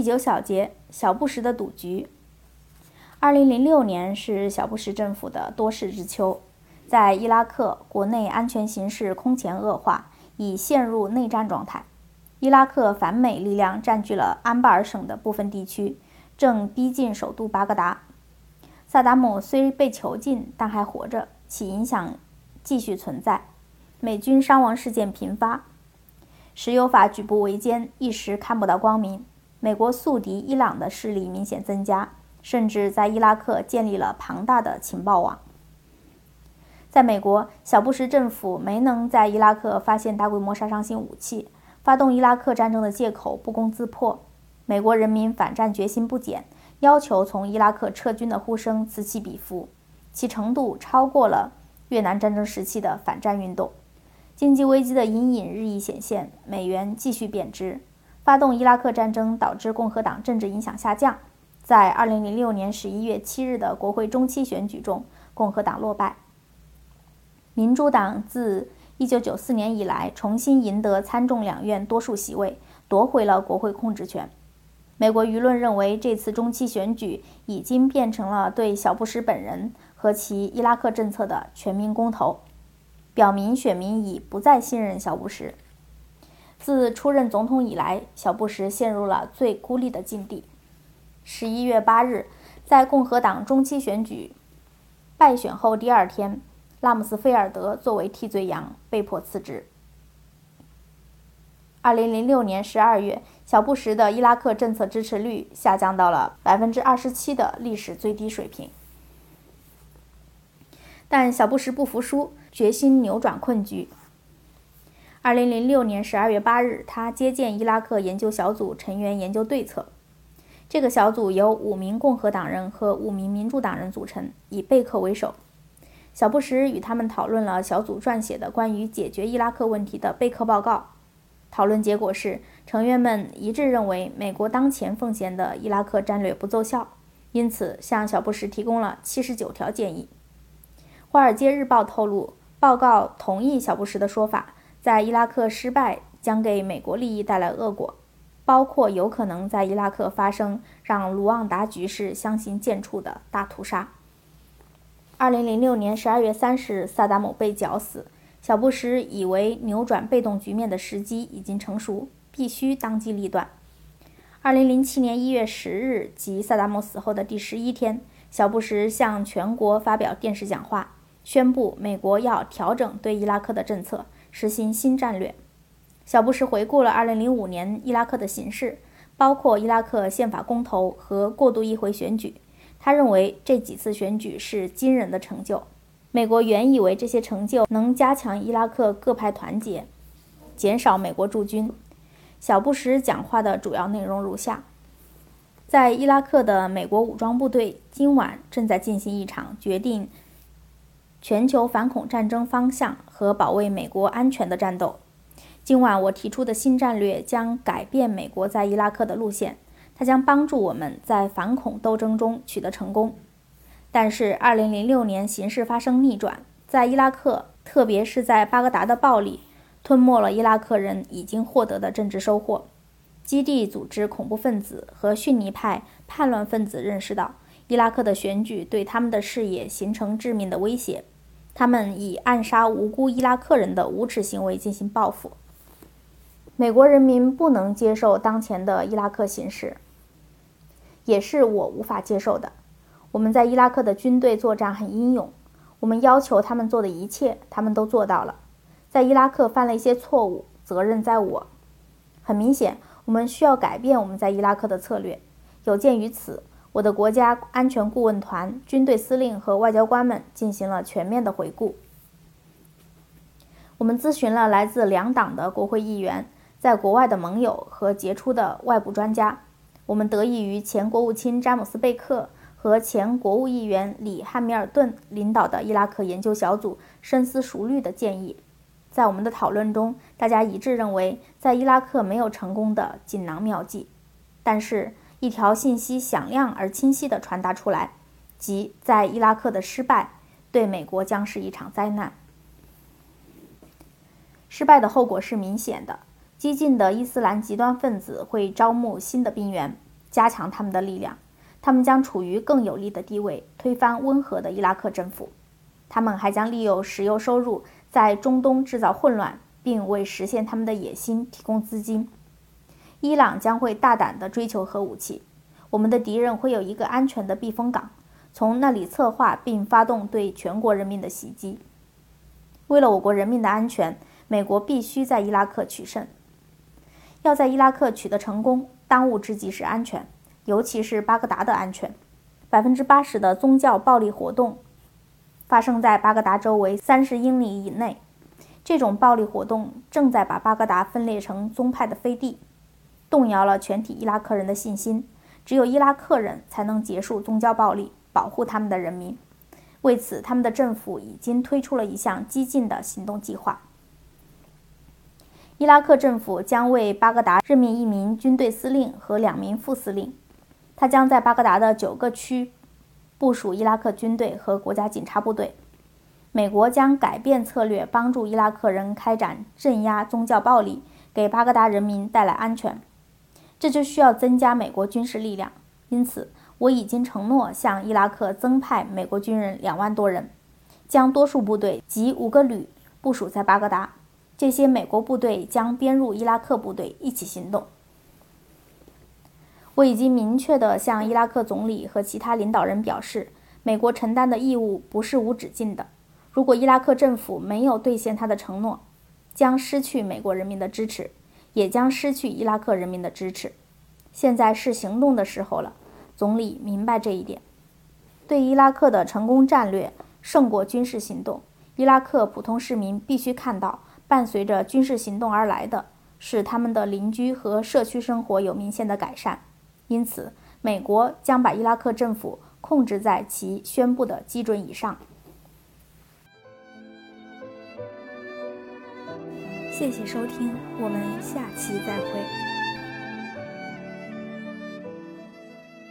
第九小节，小布什的赌局。二零零六年是小布什政府的多事之秋，在伊拉克国内安全形势空前恶化，已陷入内战状态。伊拉克反美力量占据了安巴尔省的部分地区，正逼近首都巴格达。萨达姆虽被囚禁，但还活着，其影响继续存在。美军伤亡事件频发，石油法举步维艰，一时看不到光明。美国宿敌伊朗的势力明显增加。甚至在伊拉克建立了庞大的情报网。在美国，小布什政府没能在伊拉克发现大规模杀伤性武器，发动伊拉克战争的借口不攻自破。美国人民反战决心不减，要求从伊拉克撤军的呼声此起彼伏，其程度超过了越南战争时期的反战运动。经济危机的阴影日益显现，美元继续贬值。发动伊拉克战争导致共和党政治影响下降。在2006年11月7日的国会中期选举中，共和党落败。民主党自1994年以来重新赢得参众两院多数席位，夺回了国会控制权。美国舆论认为，这次中期选举已经变成了对小布什本人和其伊拉克政策的全民公投，表明选民已不再信任小布什。自出任总统以来，小布什陷入了最孤立的境地。十一月八日，在共和党中期选举败选后第二天，拉姆斯菲尔德作为替罪羊被迫辞职。二零零六年十二月，小布什的伊拉克政策支持率下降到了百分之二十七的历史最低水平。但小布什不服输，决心扭转困局。二零零六年十二月八日，他接见伊拉克研究小组成员研究对策。这个小组由五名共和党人和五名民主党人组成，以贝克为首。小布什与他们讨论了小组撰写的关于解决伊拉克问题的贝克报告。讨论结果是，成员们一致认为美国当前奉行的伊拉克战略不奏效，因此向小布什提供了七十九条建议。《华尔街日报》透露，报告同意小布什的说法，在伊拉克失败将给美国利益带来恶果。包括有可能在伊拉克发生让卢旺达局势相形见绌的大屠杀。二零零六年十二月三十日，萨达姆被绞死。小布什以为扭转被动局面的时机已经成熟，必须当机立断。二零零七年一月十日，即萨达姆死后的第十一天，小布什向全国发表电视讲话，宣布美国要调整对伊拉克的政策，实行新战略。小布什回顾了2005年伊拉克的形势，包括伊拉克宪法公投和过渡议会选举。他认为这几次选举是惊人的成就。美国原以为这些成就能加强伊拉克各派团结，减少美国驻军。小布什讲话的主要内容如下：在伊拉克的美国武装部队今晚正在进行一场决定全球反恐战争方向和保卫美国安全的战斗。今晚我提出的新战略将改变美国在伊拉克的路线，它将帮助我们在反恐斗争中取得成功。但是，2006年形势发生逆转，在伊拉克，特别是在巴格达的暴力，吞没了伊拉克人已经获得的政治收获。基地组织恐怖分子和逊尼派叛乱分子认识到，伊拉克的选举对他们的事业形成致命的威胁，他们以暗杀无辜伊拉克人的无耻行为进行报复。美国人民不能接受当前的伊拉克形势，也是我无法接受的。我们在伊拉克的军队作战很英勇，我们要求他们做的一切，他们都做到了。在伊拉克犯了一些错误，责任在我。很明显，我们需要改变我们在伊拉克的策略。有鉴于此，我的国家安全顾问团、军队司令和外交官们进行了全面的回顾。我们咨询了来自两党的国会议员。在国外的盟友和杰出的外部专家，我们得益于前国务卿詹姆斯·贝克和前国务议员里·汉密尔顿领导的伊拉克研究小组深思熟虑的建议。在我们的讨论中，大家一致认为，在伊拉克没有成功的锦囊妙计，但是，一条信息响亮而清晰地传达出来，即在伊拉克的失败对美国将是一场灾难。失败的后果是明显的。激进的伊斯兰极端分子会招募新的兵员，加强他们的力量，他们将处于更有利的地位，推翻温和的伊拉克政府。他们还将利用石油收入在中东制造混乱，并为实现他们的野心提供资金。伊朗将会大胆地追求核武器，我们的敌人会有一个安全的避风港，从那里策划并发动对全国人民的袭击。为了我国人民的安全，美国必须在伊拉克取胜。要在伊拉克取得成功，当务之急是安全，尤其是巴格达的安全。百分之八十的宗教暴力活动发生在巴格达周围三十英里以内。这种暴力活动正在把巴格达分裂成宗派的飞地，动摇了全体伊拉克人的信心。只有伊拉克人才能结束宗教暴力，保护他们的人民。为此，他们的政府已经推出了一项激进的行动计划。伊拉克政府将为巴格达任命一名军队司令和两名副司令，他将在巴格达的九个区部署伊拉克军队和国家警察部队。美国将改变策略，帮助伊拉克人开展镇压宗教暴力，给巴格达人民带来安全。这就需要增加美国军事力量，因此。我已经承诺向伊拉克增派美国军人两万多人，将多数部队及五个旅部署在巴格达。这些美国部队将编入伊拉克部队一起行动。我已经明确地向伊拉克总理和其他领导人表示，美国承担的义务不是无止境的。如果伊拉克政府没有兑现他的承诺，将失去美国人民的支持，也将失去伊拉克人民的支持。现在是行动的时候了。总理明白这一点，对伊拉克的成功战略胜过军事行动。伊拉克普通市民必须看到，伴随着军事行动而来的是他们的邻居和社区生活有明显的改善。因此，美国将把伊拉克政府控制在其宣布的基准以上。谢谢收听，我们下期再会。